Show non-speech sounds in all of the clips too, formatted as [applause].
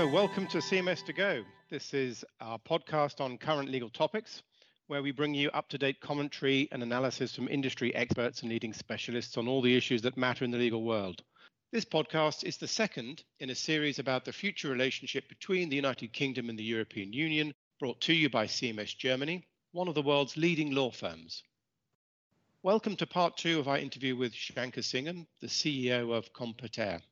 So, welcome to CMS to Go. This is our podcast on current legal topics, where we bring you up to date commentary and analysis from industry experts and leading specialists on all the issues that matter in the legal world. This podcast is the second in a series about the future relationship between the United Kingdom and the European Union, brought to you by CMS Germany, one of the world's leading law firms. Welcome to part two of our interview with Shanker Singham, the CEO of Competere.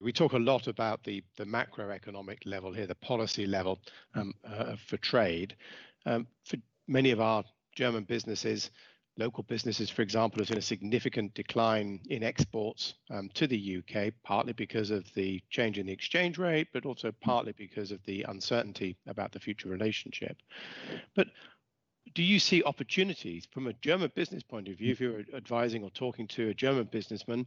We talk a lot about the, the macroeconomic level here, the policy level um, uh, for trade. Um, for many of our German businesses, local businesses, for example, have seen a significant decline in exports um, to the UK, partly because of the change in the exchange rate, but also partly because of the uncertainty about the future relationship. But do you see opportunities from a German business point of view? If you're advising or talking to a German businessman,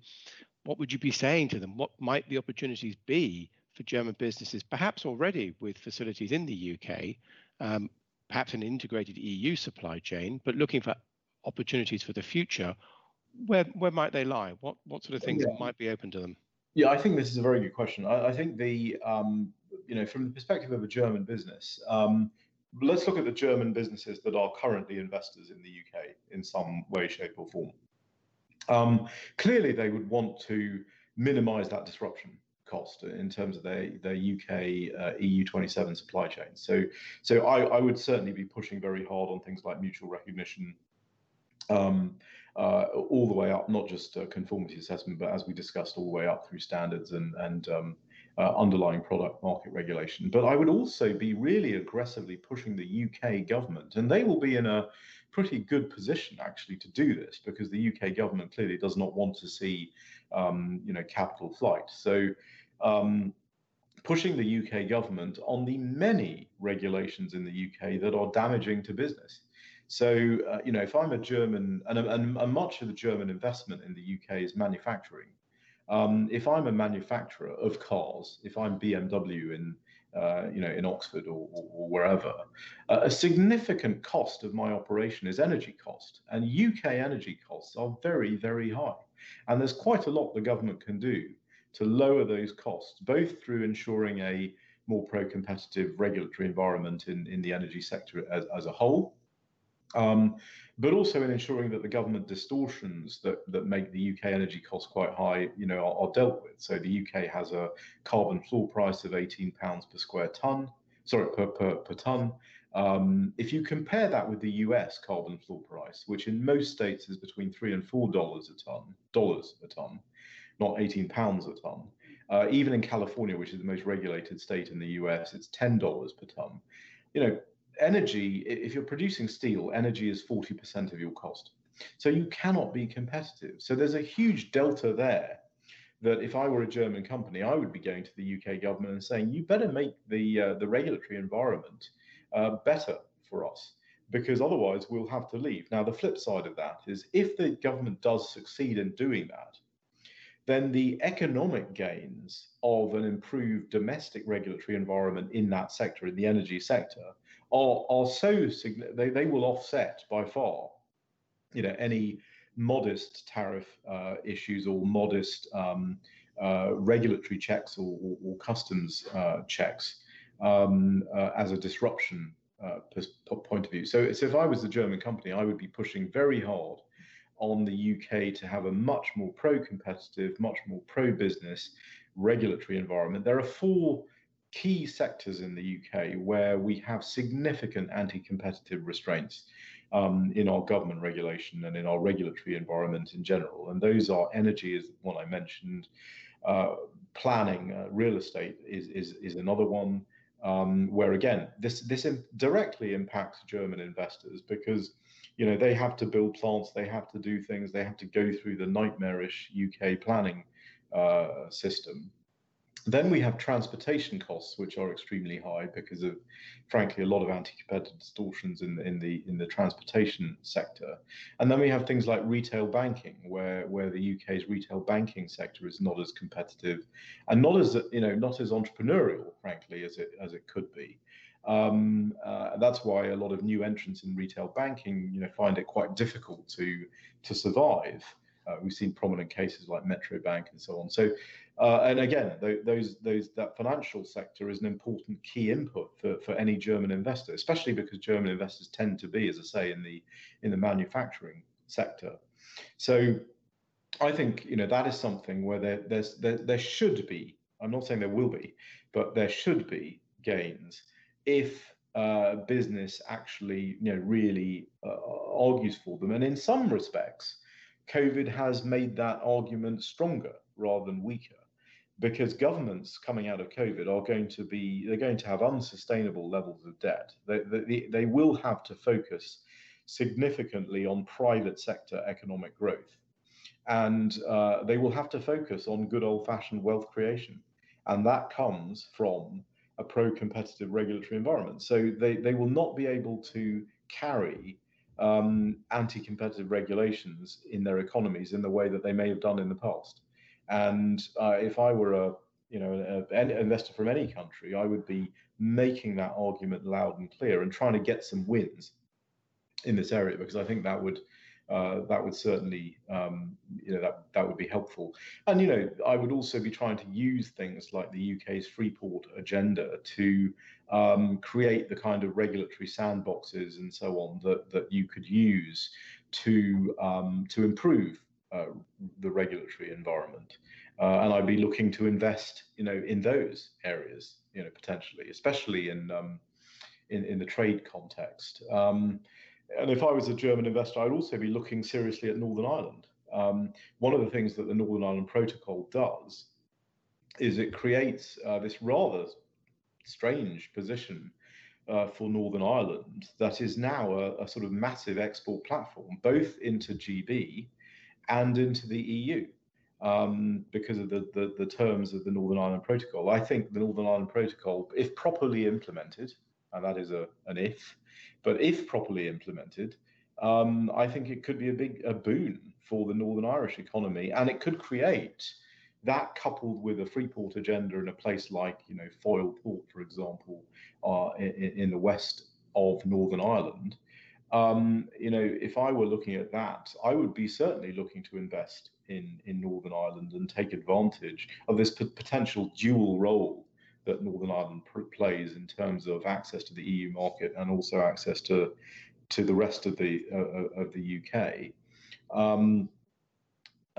what would you be saying to them? What might the opportunities be for German businesses, perhaps already with facilities in the UK, um, perhaps an integrated EU supply chain, but looking for opportunities for the future? Where where might they lie? What what sort of things yeah. might be open to them? Yeah, I think this is a very good question. I, I think the um, you know from the perspective of a German business, um, let's look at the German businesses that are currently investors in the UK in some way, shape, or form. Um, clearly, they would want to minimize that disruption cost in terms of their, their UK uh, EU27 supply chain. So, so I, I, would certainly be pushing very hard on things like mutual recognition, um, uh, all the way up, not just uh, conformity assessment, but as we discussed, all the way up through standards and and um, uh, underlying product market regulation. But I would also be really aggressively pushing the UK government, and they will be in a pretty good position actually to do this because the UK government clearly does not want to see, um, you know, capital flight. So. Um, pushing the UK government on the many regulations in the UK that are damaging to business. So, uh, you know, if I'm a German, and, and, and, much of the German investment in the UK is manufacturing, um, if I'm a manufacturer of cars, if I'm BMW in uh, you know in Oxford or, or, or wherever, uh, a significant cost of my operation is energy cost, and UK energy costs are very very high, and there's quite a lot the government can do to lower those costs, both through ensuring a more pro-competitive regulatory environment in, in the energy sector as, as a whole, um, but also in ensuring that the government distortions that, that make the UK energy costs quite high, you know, are, are dealt with. So the UK has a carbon floor price of 18 pounds per square ton, sorry, per, per, per ton. Um, if you compare that with the US carbon floor price, which in most states is between three and four dollars a ton, dollars a ton, not 18 pounds a ton. Uh, even in California, which is the most regulated state in the US, it's $10 per ton. You know, energy, if you're producing steel, energy is 40% of your cost. So you cannot be competitive. So there's a huge delta there that if I were a German company, I would be going to the UK government and saying, you better make the, uh, the regulatory environment uh, better for us because otherwise we'll have to leave. Now, the flip side of that is if the government does succeed in doing that, then the economic gains of an improved domestic regulatory environment in that sector, in the energy sector, are are so they they will offset by far, you know, any modest tariff uh, issues or modest um, uh, regulatory checks or, or, or customs uh, checks um, uh, as a disruption uh, point of view. So, so if I was the German company, I would be pushing very hard on the UK to have a much more pro-competitive, much more pro-business regulatory environment. There are four key sectors in the UK where we have significant anti-competitive restraints um, in our government regulation and in our regulatory environment in general. And those are energy is one I mentioned, uh, planning, uh, real estate is, is, is another one, um, where again, this, this directly impacts German investors because you know they have to build plants, they have to do things, they have to go through the nightmarish UK planning uh, system. Then we have transportation costs, which are extremely high because of, frankly, a lot of anti-competitive distortions in the, in the in the transportation sector. And then we have things like retail banking, where where the UK's retail banking sector is not as competitive, and not as you know not as entrepreneurial, frankly, as it as it could be. Um, uh, that's why a lot of new entrants in retail banking, you know, find it quite difficult to to survive Uh, we've seen prominent cases like Metro Bank and so on. So, uh, and again, th- those those that financial sector is an important key input for, for any German investor, especially because German investors tend to be, as I say, in the in the manufacturing sector. So, I think you know that is something where there there's there, there should be. I'm not saying there will be, but there should be gains if uh, business actually, you know, really uh, argues for them. And in some respects, COVID has made that argument stronger rather than weaker, because governments coming out of COVID are going to be they're going to have unsustainable levels of debt. They they, they will have to focus significantly on private sector economic growth, and uh, they will have to focus on good old-fashioned wealth creation, and that comes from a pro-competitive regulatory environment. So they, they will not be able to carry um, anti-competitive regulations in their economies in the way that they may have done in the past. And uh, if I were a you know an investor from any country, I would be making that argument loud and clear and trying to get some wins in this area because I think that would uh, that would certainly um, you know that that would be helpful and you know i would also be trying to use things like the uk's free port agenda to um, create the kind of regulatory sandboxes and so on that that you could use to um, to improve uh, the regulatory environment uh, and i'd be looking to invest you know in those areas you know potentially especially in um, in, in the trade context um, and if I was a German investor, I'd also be looking seriously at Northern Ireland. Um, one of the things that the Northern Ireland Protocol does is it creates uh, this rather strange position uh, for Northern Ireland that is now a, a, sort of massive export platform, both into GB and into the EU. Um, because of the, the, the terms of the Northern Ireland Protocol. I think the Northern Ireland Protocol, if properly implemented, and that is a, an if, but if properly implemented, um, I think it could be a big a boon for the Northern Irish economy, and it could create that coupled with a Freeport agenda in a place like you know Foyle Port, for example, uh, in, in, the west of Northern Ireland. Um, you know, if I were looking at that, I would be certainly looking to invest in in Northern Ireland and take advantage of this p- potential dual role that Northern Ireland pr- plays in terms of access to the EU market and also access to to the rest of the uh, uh of the UK. Um,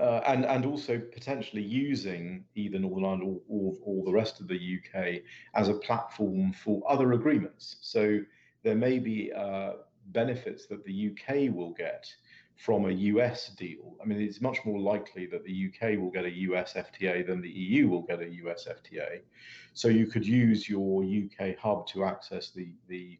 uh, and and also potentially using either Northern Ireland or, or, or, the rest of the UK as a platform for other agreements. So there may be uh, benefits that the UK will get from a US deal. I mean, it's much more likely that the UK will get a US FTA than the EU will get a US FTA. So you could use your UK hub to access the the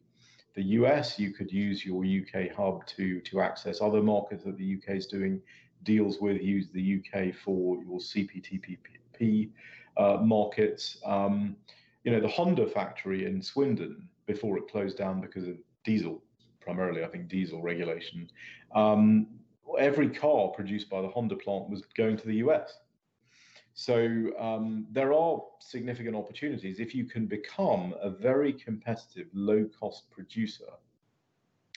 the US. You could use your UK hub to to access other markets that the UK is doing deals with. Use the UK for your CPTPP uh, markets. Um, you know, the Honda factory in Swindon before it closed down because of diesel primarily, I think, diesel regulation, um, every car produced by the Honda plant was going to the US. So um, there are significant opportunities if you can become a very competitive, low-cost producer,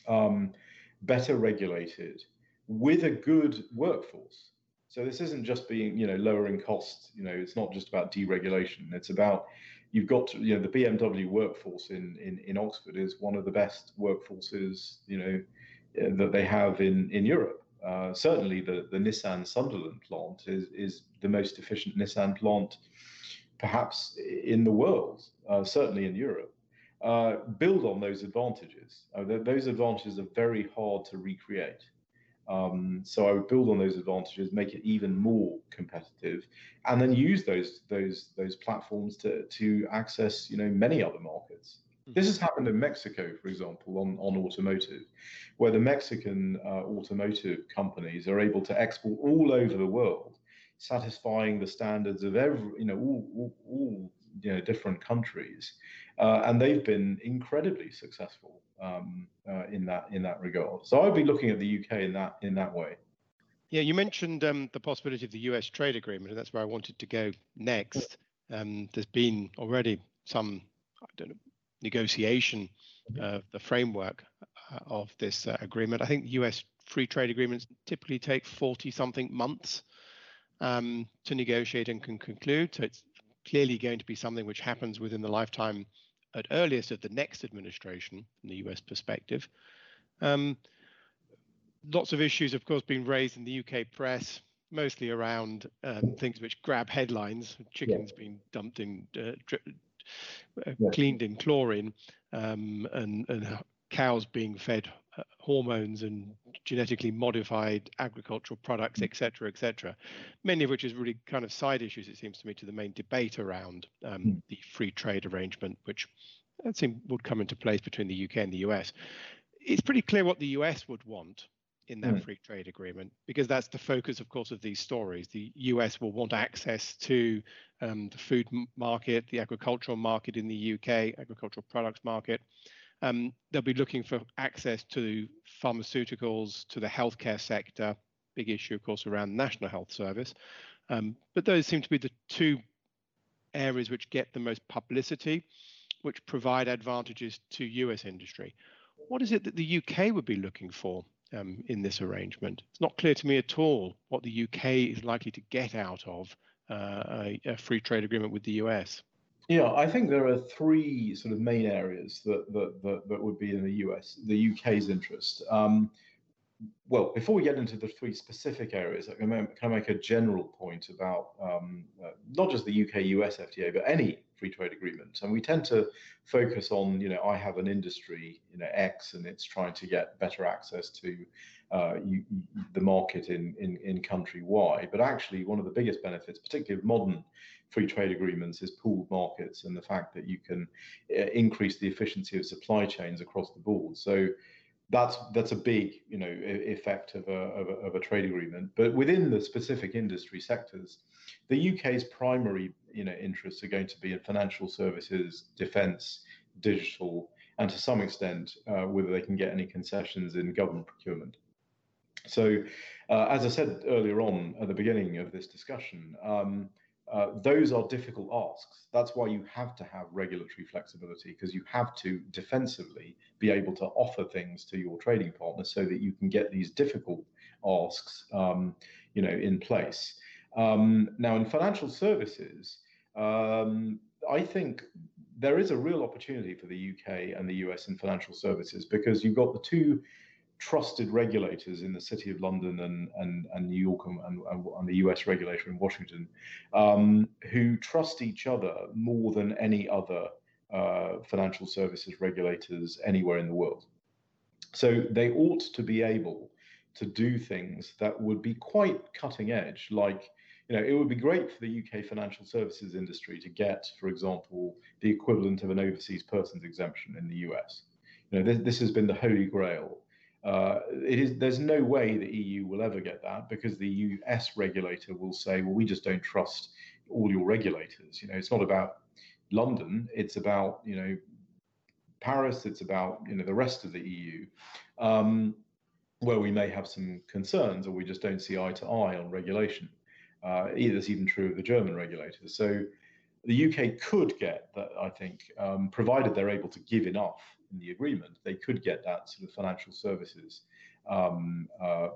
um, better regulated, with a good workforce. So this isn't just being, you know, lowering costs. You know, it's not just about deregulation. It's about you've got to, you know, the BMW workforce in, in, in Oxford is one of the best workforces, you know, uh, that they have in, in Europe. Uh, certainly, the, the Nissan Sunderland plant is, is the most efficient Nissan plant, perhaps in the world, uh, certainly in Europe. Uh, build on those advantages. Uh, th- those advantages are very hard to recreate. Um, so I would build on those advantages, make it even more competitive, and then use those those those platforms to to access you know many other markets. Hmm. This has happened in Mexico, for example, on, on automotive, where the Mexican uh, automotive companies are able to export all over the world, satisfying the standards of every, you know, all, all, all you know, different countries, uh, and they've been incredibly successful um, uh, in that in that regard. So I'd be looking at the UK in that in that way. Yeah, you mentioned um, the possibility of the US trade agreement, and that's where I wanted to go next. Um, there's been already some, I don't know, negotiation of the framework uh, of this uh, agreement. I think US free trade agreements typically take 40 something months um, to negotiate and can conclude. So it's clearly going to be something which happens within the lifetime at earliest of the next administration from the US perspective. Um, lots of issues, of course, being raised in the UK press, mostly around um, things which grab headlines. Chickens yeah. being dumped in, uh, uh, yeah. cleaned in chlorine, um, and, and cows being fed uh, hormones and genetically modified agricultural products, etc., etc. Many of which is really kind of side issues, it seems to me, to the main debate around um, mm. the free trade arrangement, which it seems would come into place between the UK and the US. It's pretty clear what the US would want in that mm. free trade agreement because that's the focus, of course, of these stories. The US will want access to um, the food market, the agricultural market in the UK, agricultural products market. Um, they'll be looking for access to pharmaceuticals, to the healthcare sector. Big issue, of course, around National Health Service. Um, but those seem to be the two areas which get the most publicity, which provide advantages to US industry. What is it that the UK would be looking for um, in this arrangement? It's not clear to me at all what the UK is likely to get out of uh, a, a free trade agreement with the US. Yeah, I think there are three sort of main areas that that that, that would be in the US, the UK's interest. Um, well, before we get into the three specific areas, I can I make a general point about um, uh, not just the UK-US FTA, but any free trade agreement? And we tend to focus on, you know, I have an industry, you know, X, and it's trying to get better access to uh, you, the market in, in in country Y. But actually, one of the biggest benefits, particularly of modern free trade agreements is pooled markets and the fact that you can uh, increase the efficiency of supply chains across the board. So that's that's a big you know effect of a, of a, of a trade agreement. But within the specific industry sectors, the UK's primary you know interests are going to be in financial services, defence, digital, and to some extent uh, whether they can get any concessions in government procurement. So, uh, as I said earlier on at the beginning of this discussion. Um, uh, those are difficult asks. That's why you have to have regulatory flexibility because you have to defensively be able to offer things to your trading partners so that you can get these difficult asks, um, you know, in place. Um, now, in financial services, um, I think there is a real opportunity for the UK and the US in financial services because you've got the two trusted regulators in the City of London and, and, and New York and, and, and, the US regulator in Washington um, who trust each other more than any other uh, financial services regulators anywhere in the world. So they ought to be able to do things that would be quite cutting edge, like you know, it would be great for the UK financial services industry to get, for example, the equivalent of an overseas persons exemption in the US. You know, this, this has been the holy grail uh, it is there's no way the EU will ever get that because the US regulator will say, well, we just don't trust all your regulators. You know, it's not about London; it's about you know Paris. It's about you know the rest of the EU, um, where we may have some concerns or we just don't see eye to eye on regulation. Uh, that's even true of the German regulators. So the UK could get that, I think, um, provided they're able to give enough in the agreement, they could get that sort of financial services um, uh,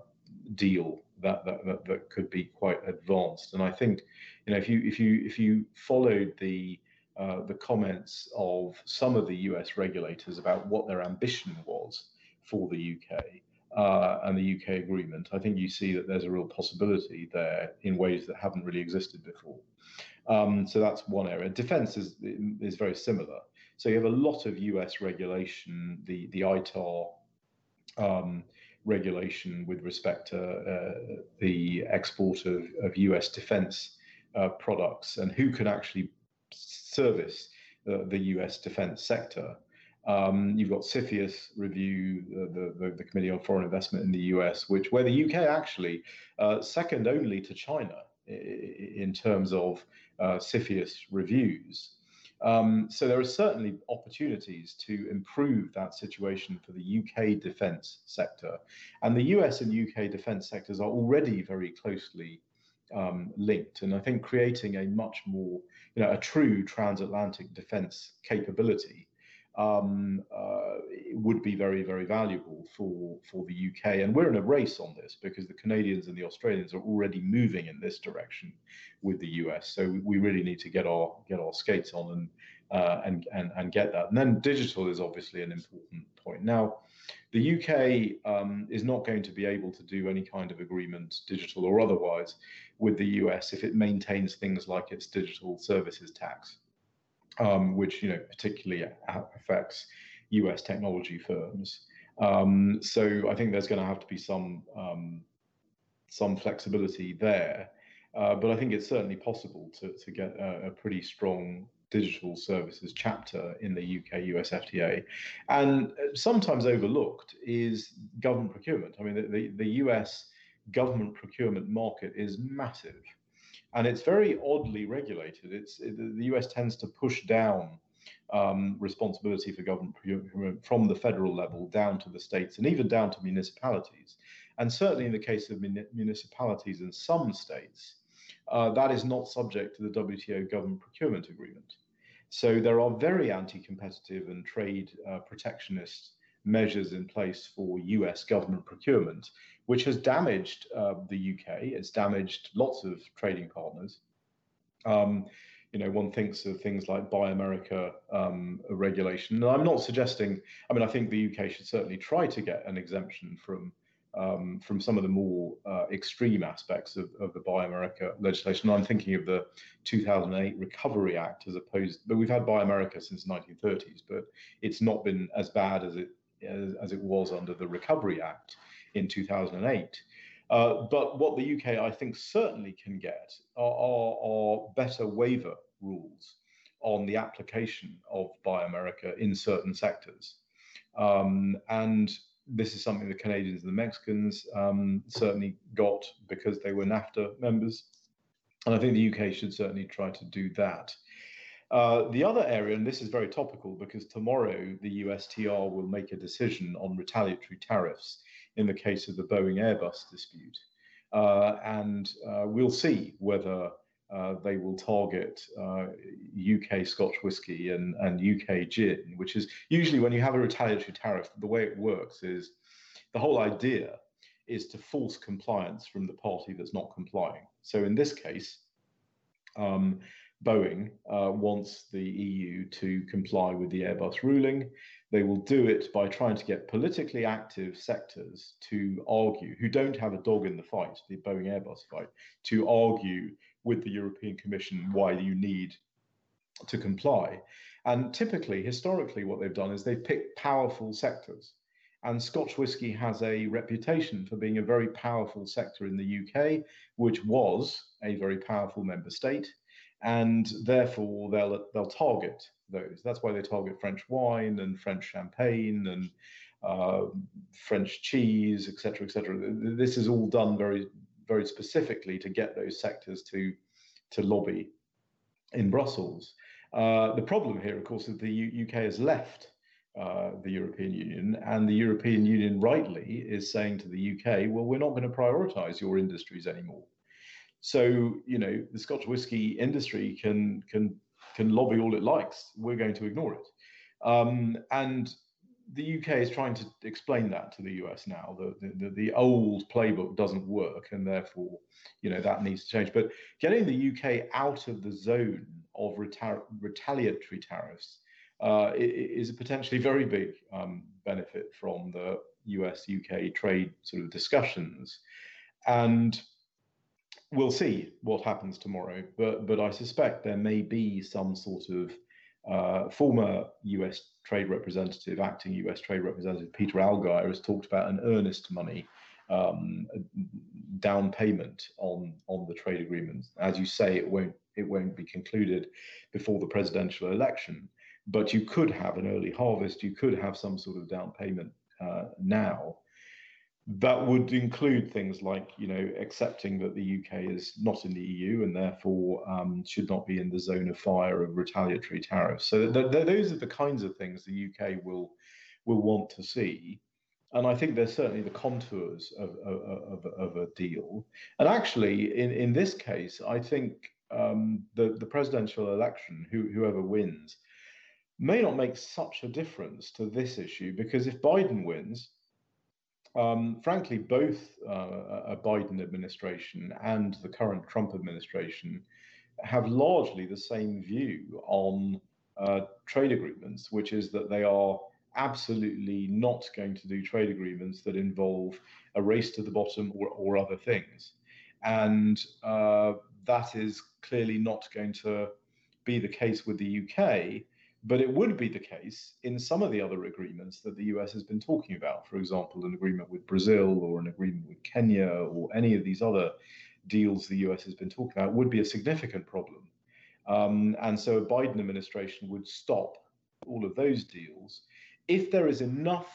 deal that, that, that that could be quite advanced. And I think, you know, if you if you if you followed the uh, the comments of some of the US regulators about what their ambition was for the UK uh, and the UK agreement, I think you see that there's a real possibility there in ways that haven't really existed before. Um, so that's one area. Defense is is very similar. So you have a lot of US regulation, the, the ITAR um, regulation with respect to uh, the export of, of US defense uh, products and who can actually service uh, the US defense sector. Um, you've got CFIUS review, the, the, the, Committee on Foreign Investment in the US, which where the UK actually uh, second only to China in terms of uh, CFIUS reviews. Um, so there are certainly opportunities to improve that situation for the UK defence sector, and the US and UK defence sectors are already very closely um, linked. And I think creating a much more, you know, a true transatlantic defence capability um, uh, would be very, very valuable for, for the UK. And we're in a race on this because the Canadians and the Australians are already moving in this direction with the US. So we really need to get our get our skates on and uh, and, and and get that. And then digital is obviously an important point. Now, the UK um, is not going to be able to do any kind of agreement, digital or otherwise, with the US if it maintains things like its digital services tax, um, which you know particularly affects US technology firms. Um, so I think there's going to have to be some um, some flexibility there. Uh, but I think it's certainly possible to, to get a, a, pretty strong digital services chapter in the UK US FTA. And sometimes overlooked is government procurement. I mean, the, the, the US government procurement market is massive and it's very oddly regulated. It's it, the US tends to push down um, responsibility for government procurement from the federal level down to the states and even down to municipalities. And certainly in the case of municipalities in some states, uh, that is not subject to the WTO government procurement agreement. So there are very anti-competitive and trade uh, protectionist measures in place for US government procurement, which has damaged uh, the UK. It's damaged lots of trading partners. Um, you know, one thinks of things like Buy America um, regulation. And I'm not suggesting, I mean, I think the UK should certainly try to get an exemption from um, from some of the more uh, extreme aspects of, of, the Buy America legislation. I'm thinking of the 2008 Recovery Act as opposed, but we've had Buy America since the 1930s, but it's not been as bad as it as, as it was under the Recovery Act in 2008. Uh, but what the UK, I think, certainly can get are, are, are better waiver rules on the application of Buy America in certain sectors. Um, and this is something the Canadians and the Mexicans um, certainly got because they were NAFTA members. And I think the UK should certainly try to do that. Uh, the other area, and this is very topical because tomorrow the USTR will make a decision on retaliatory tariffs in the case of the Boeing Airbus dispute. Uh, and uh, we'll see whether uh, they will target UK Scotch whisky and, and UK gin, which is usually when you have a retaliatory tariff, the way it works is the whole idea is to force compliance from the party that's not complying. So in this case, um, Boeing uh, wants the EU to comply with the Airbus ruling. They will do it by trying to get politically active sectors to argue, who don't have a dog in the fight, the Boeing Airbus fight, to argue with the European Commission why you need to comply. And typically, historically, what they've done is they've picked powerful sectors. And Scotch whisky has a reputation for being a very powerful sector in the UK, which was a very powerful member state. And therefore, they'll, they'll target those. That's why they target French wine and French champagne and uh, French cheese, etc., etc. This is all done very very specifically to get those sectors to to lobby in Brussels. Uh, the problem here, of course, is the U- UK has left uh, the European Union, and the European Union rightly is saying to the UK, well, we're not going to prioritise your industries anymore. So, you know, the Scotch whisky industry can can can lobby all it likes. We're going to ignore it. Um, and the UK is trying to explain that to the US now. The, the, the old playbook doesn't work, and therefore, you know, that needs to change. But getting the UK out of the zone of reta- retaliatory tariffs uh, is a potentially very big um, benefit from the US UK trade sort of discussions. And we'll see what happens tomorrow. But but I suspect there may be some sort of uh, former US trade representative, acting US trade representative Peter Allgeier has talked about an earnest money um, down payment on on the trade agreement. As you say, it won't it won't be concluded before the presidential election, but you could have an early harvest. You could have some sort of down payment uh, now that would include things like, you know, accepting that the UK is not in the EU and therefore um, should not be in the zone of fire of retaliatory tariffs. So th- th- those are the kinds of things the UK will will want to see. And I think there's certainly the contours of, of, of, of a deal. And actually, in, in this case, I think um, the, the presidential election, who, whoever wins, may not make such a difference to this issue because if Biden wins, um, frankly, both uh, a Biden administration and the current Trump administration have largely the same view on uh, trade agreements, which is that they are absolutely not going to do trade agreements that involve a race to the bottom or, or other things. And uh, that is clearly not going to be the case with the UK, but it would be the case in some of the other agreements that the US has been talking about. For example, an agreement with Brazil or an agreement with Kenya or any of these other deals the US has been talking about would be a significant problem. Um, and so a Biden administration would stop all of those deals if there is enough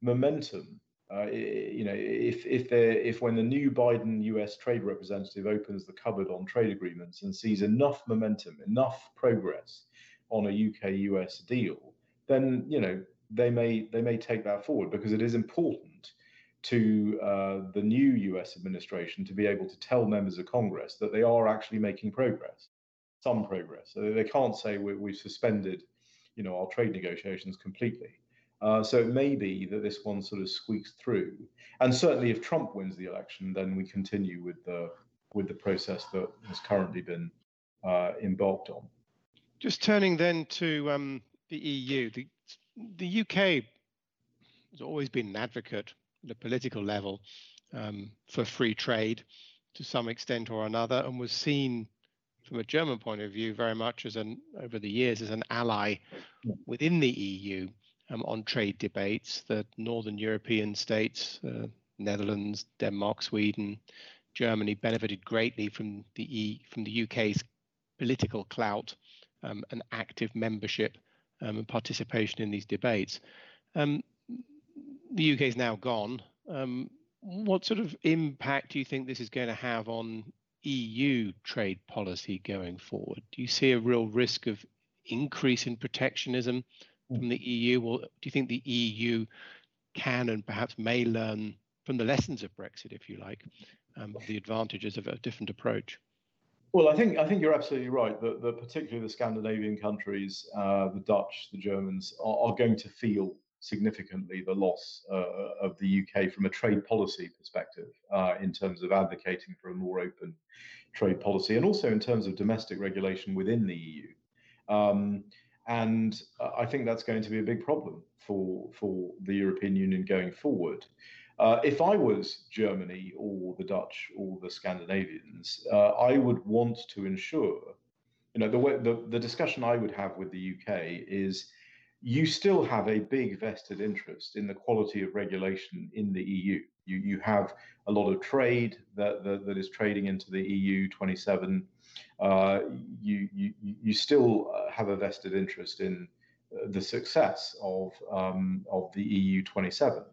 momentum. Uh, you know, if if there if when the new Biden U.S. trade representative opens the cupboard on trade agreements and sees enough momentum, enough progress on a UK-US deal, then you know they may they may take that forward because it is important to uh, the new US administration to be able to tell members of Congress that they are actually making progress, some progress. So they can't say we, have suspended, you know, our trade negotiations completely. Uh, so it may be that this one sort of squeaks through. And certainly, if Trump wins the election, then we continue with the with the process that has currently been uh, embarked on. Just turning then to um, the EU, the the UK has always been an advocate at a political level um, for free trade to some extent or another, and was seen from a German point of view very much as an over the years as an ally within the EU um, on trade debates. The northern European states, uh, Netherlands, Denmark, Sweden, Germany benefited greatly from the e, from the UK's political clout um, and active membership um, and participation in these debates. Um, the UK is now gone. Um, what sort of impact do you think this is going to have on EU trade policy going forward? Do you see a real risk of increase in protectionism from the EU, or do you think the EU can and perhaps may learn from the lessons of Brexit, if you like, um, the advantages of a different approach? Well, I think I think you're absolutely right that, that particularly the Scandinavian countries, uh, the Dutch, the Germans, are, are, going to feel significantly the loss uh, of the UK from a trade policy perspective uh, in terms of advocating for a more open trade policy and also in terms of domestic regulation within the EU. Um, and uh, I think that's going to be a big problem for for the European Union going forward. Uh, if I was Germany or the Dutch or the Scandinavians, uh, I would want to ensure, you know, the, way, the the discussion I would have with the UK is, you still have a big vested interest in the quality of regulation in the EU. You you have a lot of trade that that, that is trading into the EU 27. Uh, you, you you still have a vested interest in uh, the success of um, of the EU 27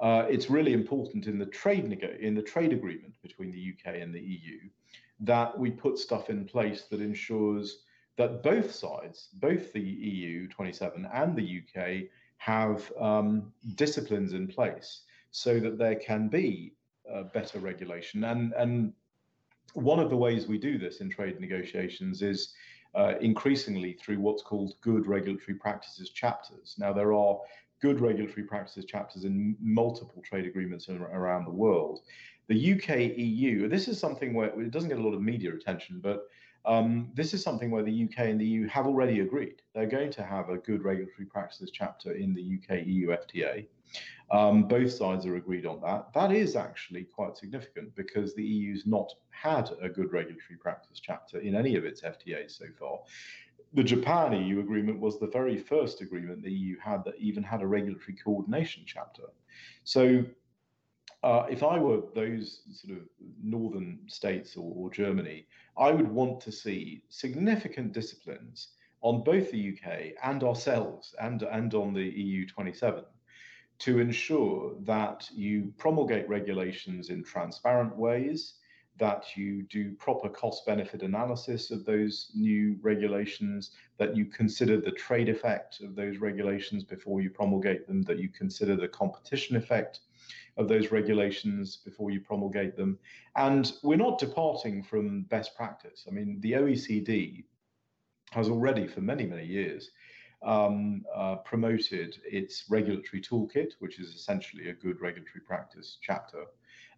uh, it's really important in the trade nego- in the trade agreement between the UK and the EU that we put stuff in place that ensures that both sides, both the EU 27 and the UK, have um, disciplines in place so that there can be uh, better regulation. And and one of the ways we do this in trade negotiations is uh, increasingly through what's called good regulatory practices chapters. Now, there are good regulatory practices chapters in multiple trade agreements around the world. The UK EU, this is something where it doesn't get a lot of media attention, but um, this is something where the UK and the EU have already agreed. They're going to have a good regulatory practices chapter in the UK EU FTA. Um, both sides are agreed on that. That is actually quite significant because the EU's not had a good regulatory practice chapter in any of its FTAs so far the Japan EU agreement was the very first agreement the EU had that even had a regulatory coordination chapter. So, uh, if I were those sort of northern states or, or, Germany, I would want to see significant disciplines on both the UK and ourselves and, and on the EU 27 to ensure that you promulgate regulations in transparent ways that you do proper cost benefit analysis of those new regulations, that you consider the trade effect of those regulations before you promulgate them, that you consider the competition effect of those regulations before you promulgate them. And we're not departing from best practice. I mean, the OECD has already, for many, many years, um, uh, promoted its regulatory toolkit, which is essentially a good regulatory practice chapter,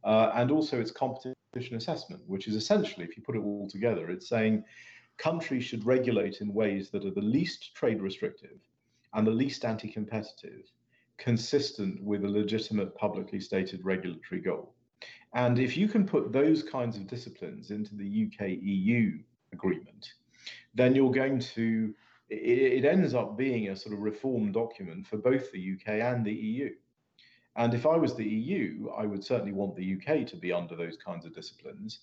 uh, and also its competition assessment, which is essentially, if you put it all together, it's saying countries should regulate in ways that are the least trade restrictive and the least anti competitive, consistent with a legitimate publicly stated regulatory goal. And if you can put those kinds of disciplines into the UK EU agreement, then you're going to, it, it ends up being a sort of reform document for both the UK and the EU. And if I was the EU, I would certainly want the UK to be under those kinds of disciplines.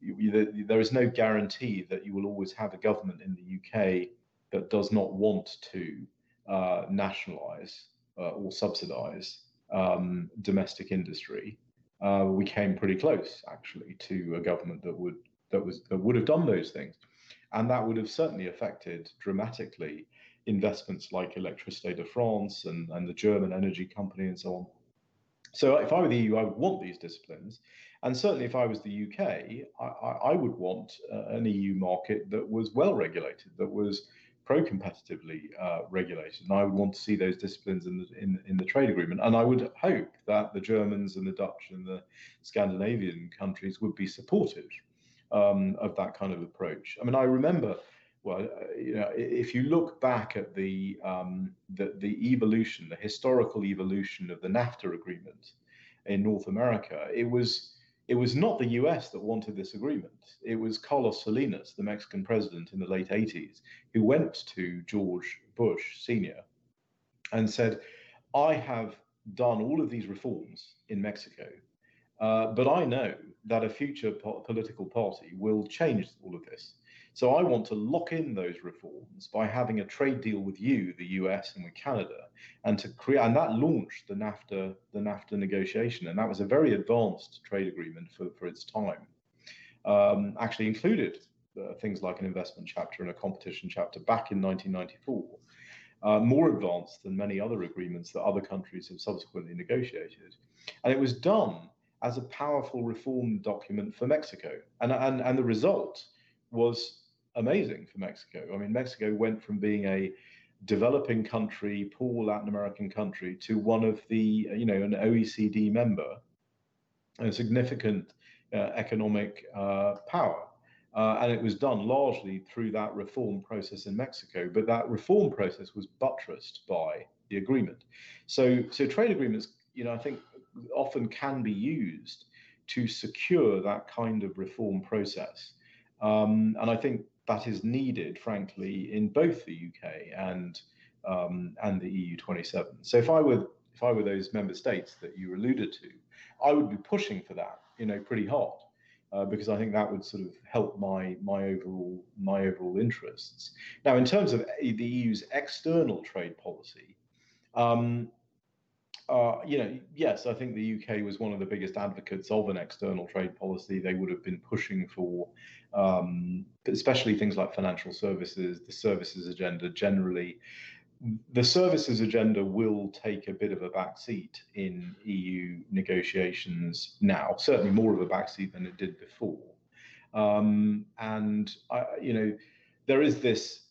You, you, there is no guarantee that you will always have a government in the UK that does not want to uh, nationalize uh, or subsidize um, domestic industry. Uh, we came pretty close, actually, to a government that would that was that would have done those things, and that would have certainly affected dramatically investments like Électricité de France and, and the German energy company and so on. So if I were the EU, I would want these disciplines. And certainly if I was the UK, I, I would want uh, an EU market that was well regulated, that was pro-competitively uh, regulated, and I would want to see those disciplines in the in, in the trade agreement. And I would hope that the Germans and the Dutch and the Scandinavian countries would be supportive um, of that kind of approach. I mean, I remember well, uh, you know, if you look back at the, um, the, the evolution, the historical evolution of the NAFTA agreement in North America, it was it was not the US that wanted this agreement. It was Carlos Salinas, the Mexican president in the late 80s, who went to George Bush Sr. and said, I have done all of these reforms in Mexico, uh, but I know that a future po- political party will change all of this. So I want to lock in those reforms by having a trade deal with you, the US, and with Canada, and to create and that launched the NAFTA the NAFTA negotiation, and that was a very advanced trade agreement for, for its time. Um, actually included uh, things like an investment chapter and a competition chapter back in 1994. Uh, more advanced than many other agreements that other countries have subsequently negotiated. And it was done as a powerful reform document for Mexico. And, and, and the result was amazing for Mexico. I mean, Mexico went from being a developing country, poor Latin American country, to one of the, you know, an OECD member, a significant uh, economic uh, power. Uh, and it was done largely through that reform process in Mexico. But that reform process was buttressed by the agreement. So, so trade agreements, you know, I think often can be used to secure that kind of reform process. Um, and I think that is needed, frankly, in both the UK and um, and the EU 27. So if I were if I were those member states that you alluded to, I would be pushing for that, you know, pretty hard, uh, because I think that would sort of help my my overall my overall interests. Now, in terms of the EU's external trade policy, um, uh, you know, yes, I think the UK was one of the biggest advocates of an external trade policy. They would have been pushing for, um, especially things like financial services, the services agenda generally. The services agenda will take a bit of a backseat in EU negotiations now, certainly more of a backseat than it did before. Um, and, I, you know, there is this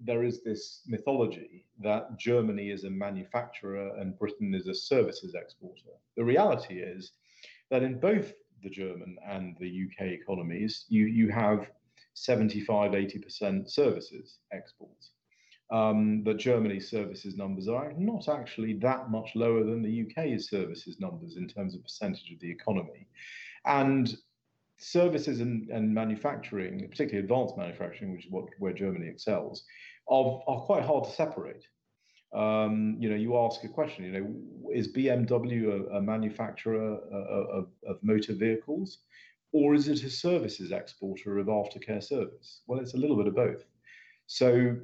there is this mythology that Germany is a manufacturer and Britain is a services exporter. The reality is that in both the German and the UK economies, you, you have 75, 80% services exports. Um, but Germany's services numbers are not actually that much lower than the UK's services numbers in terms of percentage of the economy. And services and, and manufacturing, particularly advanced manufacturing, which is what where Germany excels, are, are quite hard to separate. Um, you know, you ask a question, you know, is BMW a, a manufacturer of, of, motor vehicles or is it a services exporter of aftercare service? Well, it's a little bit of both. So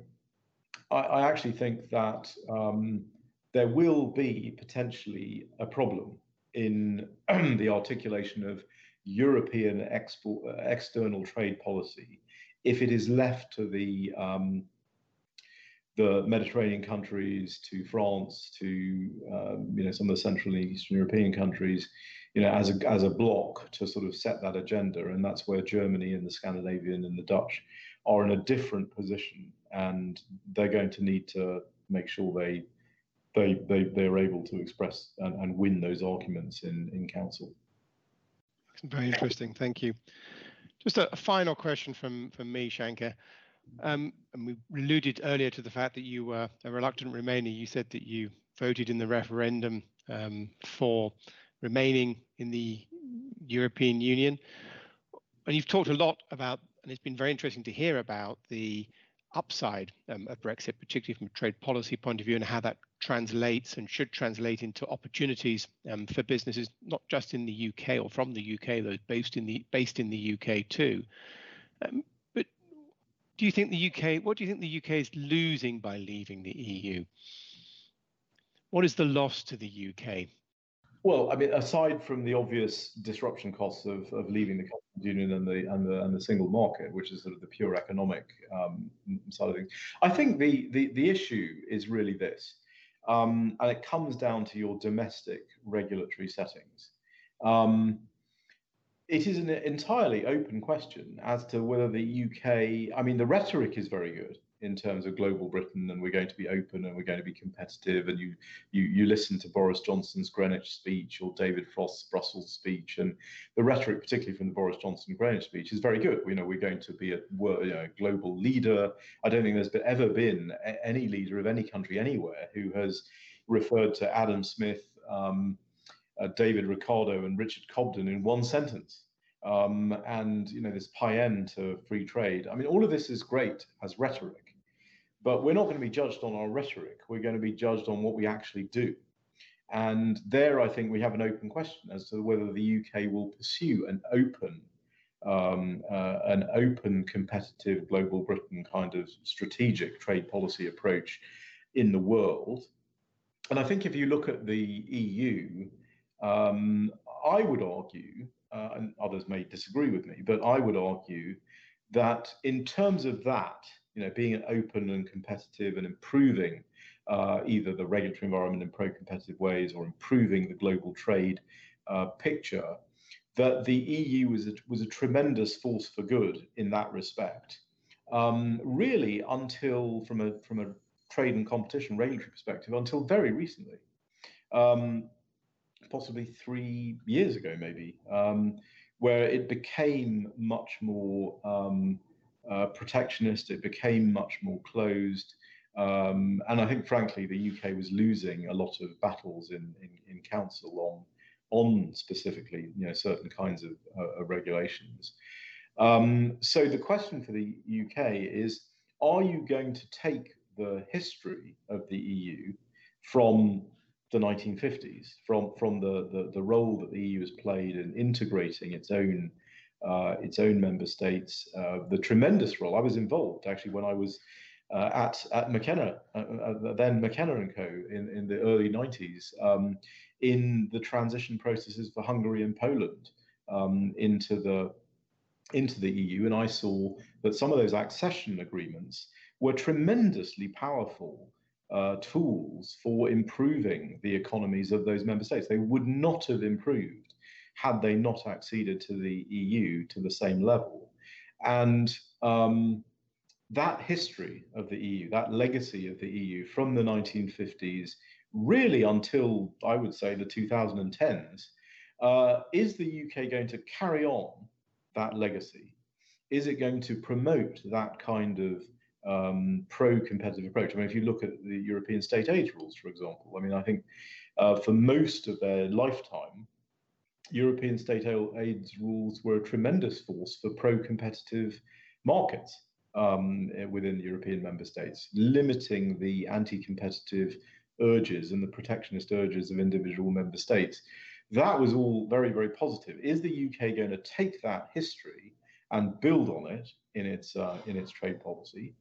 I, I actually think that um, there will be potentially a problem in [clears throat] the articulation of European export, uh, external trade policy if it is left to the um, the Mediterranean countries, to France, to um, you know some of the Central and Eastern European countries, you know, as a as a bloc to sort of set that agenda, and that's where Germany and the Scandinavian and the Dutch are in a different position and they're going to need to make sure they they they they're able to express and, and win those arguments in in council. Very interesting. Thank you. Just a, a final question from from me, Shanker. Um, and we alluded earlier to the fact that you were a reluctant Remainer. You said that you voted in the referendum um, for remaining in the European Union. And you've talked a lot about, and it's been very interesting to hear about the upside um, of Brexit, particularly from a trade policy point of view, and how that translates and should translate into opportunities um, for businesses, not just in the UK or from the UK, those based in the based in the UK too. Um, do you think the UK? What do you think the UK is losing by leaving the EU? What is the loss to the UK? Well, I mean, aside from the obvious disruption costs of, of leaving the customs union and the, and the and the single market, which is sort of the pure economic um, side of things, I think the the the issue is really this, um, and it comes down to your domestic regulatory settings. Um, it is an entirely open question as to whether the UK. I mean, the rhetoric is very good in terms of global Britain, and we're going to be open and we're going to be competitive. And you you you listen to Boris Johnson's Greenwich speech or David Frost's Brussels speech, and the rhetoric, particularly from the Boris Johnson Greenwich speech, is very good. You know, we're going to be a you know, global leader. I don't think there's ever been any leader of any country anywhere who has referred to Adam Smith, um, uh, David Ricardo, and Richard Cobden in one sentence um, and you know this end to free trade. I mean, all of this is great as rhetoric, but we're not going to be judged on our rhetoric. We're going to be judged on what we actually do. And there, I think we have an open question as to whether the UK will pursue an open, um, uh, an open, competitive global Britain kind of strategic trade policy approach in the world. And I think if you look at the EU, um, I would argue uh, and others may disagree with me, but I would argue that in terms of that, you know, being open and competitive and improving uh, either the regulatory environment in pro-competitive ways or improving the global trade uh, picture, that the EU was a, was a tremendous force for good in that respect. Um, really, until from a from a trade and competition regulatory perspective, until very recently. Um, possibly three years ago, maybe, um, where it became much more um, uh, protectionist, it became much more closed. Um, and I think, frankly, the UK was losing a lot of battles in, in, in council on, on specifically, you know, certain kinds of uh, regulations. Um, so the question for the UK is, are you going to take the history of the EU from the 1950s, from from the, the, the role that the EU has played in integrating its own uh, its own member states, uh, the tremendous role. I was involved actually when I was uh, at at McKenna, uh, uh, then McKenna and Co. in, in the early 90s, um, in the transition processes for Hungary and Poland um, into the into the EU, and I saw that some of those accession agreements were tremendously powerful uh, tools for improving the economies of those member states. They would not have improved had they not acceded to the EU to the same level. And um, that history of the EU, that legacy of the EU from the 1950s, really until I would say the 2010s, uh, is the UK going to carry on that legacy? Is it going to promote that kind of um, pro-competitive approach. I mean, if you look at the European state aid rules, for example, I mean, I think uh, for most of their lifetime, European state aid rules were a tremendous force for pro-competitive markets um, within the European member states, limiting the anti-competitive urges and the protectionist urges of individual member states. That was all very, very positive. Is the UK going to take that history and build on it in its uh, in its trade policy,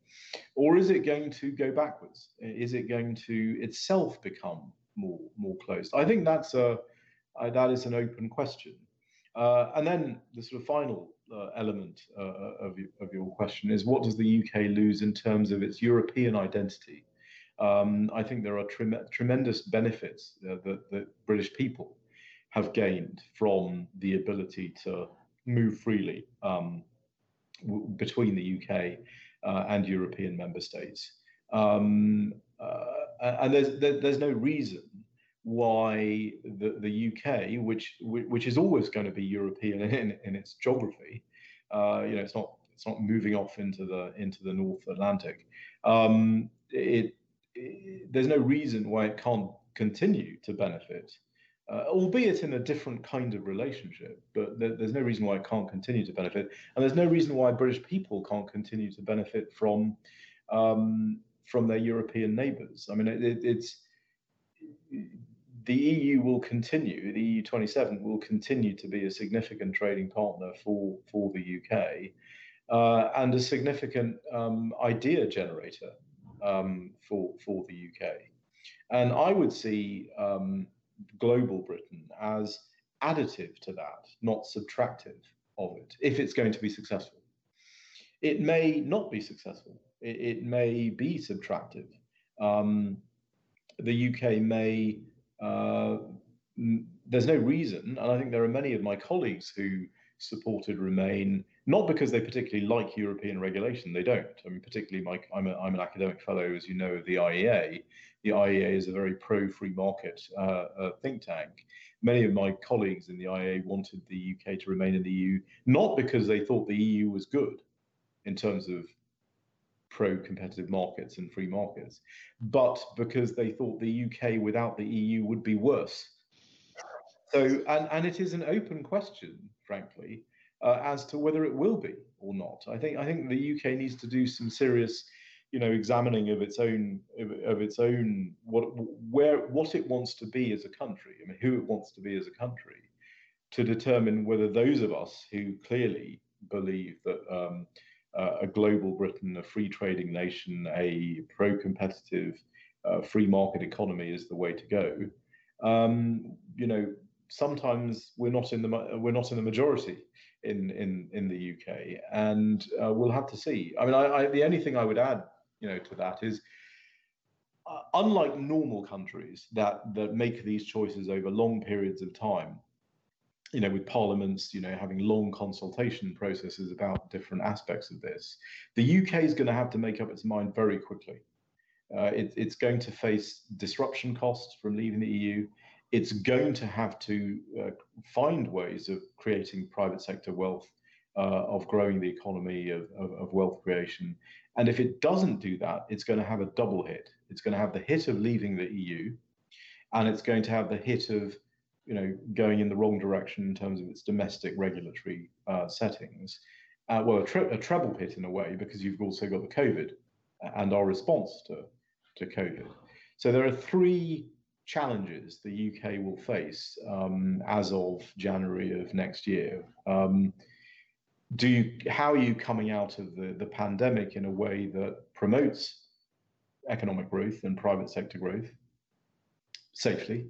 or is it going to go backwards? Is it going to itself become more more closed? I think that's a uh, that is an open question. Uh, and then the sort of final uh, element uh, of, of your question is what does the UK lose in terms of its European identity? Um, I think there are trem tremendous benefits uh, that, that British people have gained from the ability to move freely um, between the UK uh, and European member states. Um, uh, and there's there, there's no reason why the, the UK, which which is always going to be European in, in its geography, uh, you know, it's not it's not moving off into the into the North Atlantic. Um, it, it, there's no reason why it can't continue to benefit, uh, albeit in a different kind of relationship. But there, there's no reason why it can't continue to benefit, and there's no reason why British people can't continue to benefit from um, from their European neighbours. I mean, it, it's the EU will continue, the EU 27 will continue to be a significant trading partner for, for the UK uh, and a significant um, idea generator um, for, for the UK. And I would see um, global Britain as additive to that, not subtractive of it, if it's going to be successful. It may not be successful, it, it may be subtractive. Um, the UK may uh, there's no reason, and I think there are many of my colleagues who supported Remain, not because they particularly like European regulation, they don't. I mean, particularly, my, I'm, a, I'm an academic fellow, as you know, of the IEA. The IEA is a very pro free market uh, uh, think tank. Many of my colleagues in the IEA wanted the UK to remain in the EU, not because they thought the EU was good in terms of pro competitive markets and free markets, but because they thought the UK without the EU would be worse. So, and, and it is an open question, frankly, uh, as to whether it will be or not. I think I think the UK needs to do some serious, you know, examining of its own of, of its own what where what it wants to be as a country. I mean, who it wants to be as a country, to determine whether those of us who clearly believe that um, uh, a global Britain, a free trading nation, a pro competitive uh, free market economy is the way to go. Um, you know, sometimes we're not in the we're not in the majority in in in the UK, and uh, we'll have to see. I mean, I, I, the only thing I would add, you know, to that is. Uh, unlike normal countries that, that make these choices over long periods of time, you know, with parliaments, you know, having long consultation processes about different aspects of this, the UK is going to have to make up its mind very quickly. Uh, it, it's going to face disruption costs from leaving the EU. It's going to have to uh, find ways of creating private sector wealth, uh, of growing the economy, of, of, of wealth creation. And if it doesn't do that, it's going to have a double hit. It's going to have the hit of leaving the EU, and it's going to have the hit of you know, going in the wrong direction in terms of its domestic regulatory uh, settings. Uh, well, a, tre- a, treble hit in a way because you've also got the COVID and our response to, to COVID. So there are three challenges the UK will face um, as of January of next year. Um, do you, how are you coming out of the, the pandemic in a way that promotes economic growth and private sector growth safely?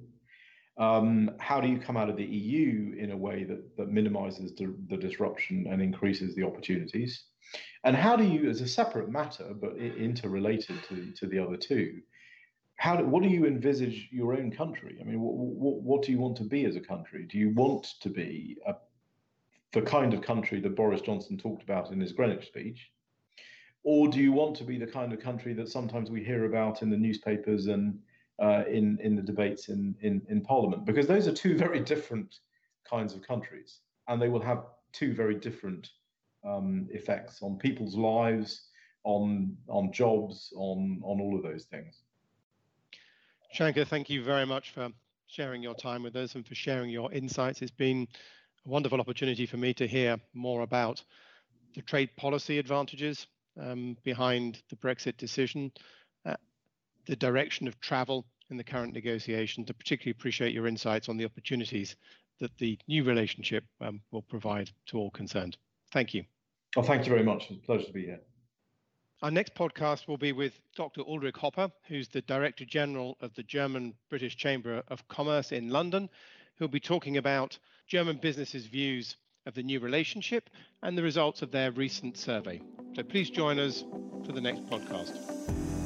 Um, how do you come out of the EU in a way that, that minimizes the, the disruption and increases the opportunities? And how do you, as a separate matter, but interrelated to, to the other two, how do, what do you envisage your own country? I mean, what, what, what do you want to be as a country? Do you want to be a, the kind of country that Boris Johnson talked about in his Greenwich speech? Or do you want to be the kind of country that sometimes we hear about in the newspapers and uh, in in the debates in, in in Parliament, because those are two very different kinds of countries, and they will have two very different um, effects on people's lives, on on jobs, on on all of those things. Shanker, thank you very much for sharing your time with us and for sharing your insights. It's been a wonderful opportunity for me to hear more about the trade policy advantages um, behind the Brexit decision the direction of travel in the current negotiations. I particularly appreciate your insights on the opportunities that the new relationship um, will provide to all concerned. Thank you. Oh, thank you very much. It's a pleasure to be here. Our next podcast will be with Dr. Ulrich Hoppe, who's the Director General of the German British Chamber of Commerce in London, who'll be talking about German businesses' views of the new relationship and the results of their recent survey. So please join us for the next podcast.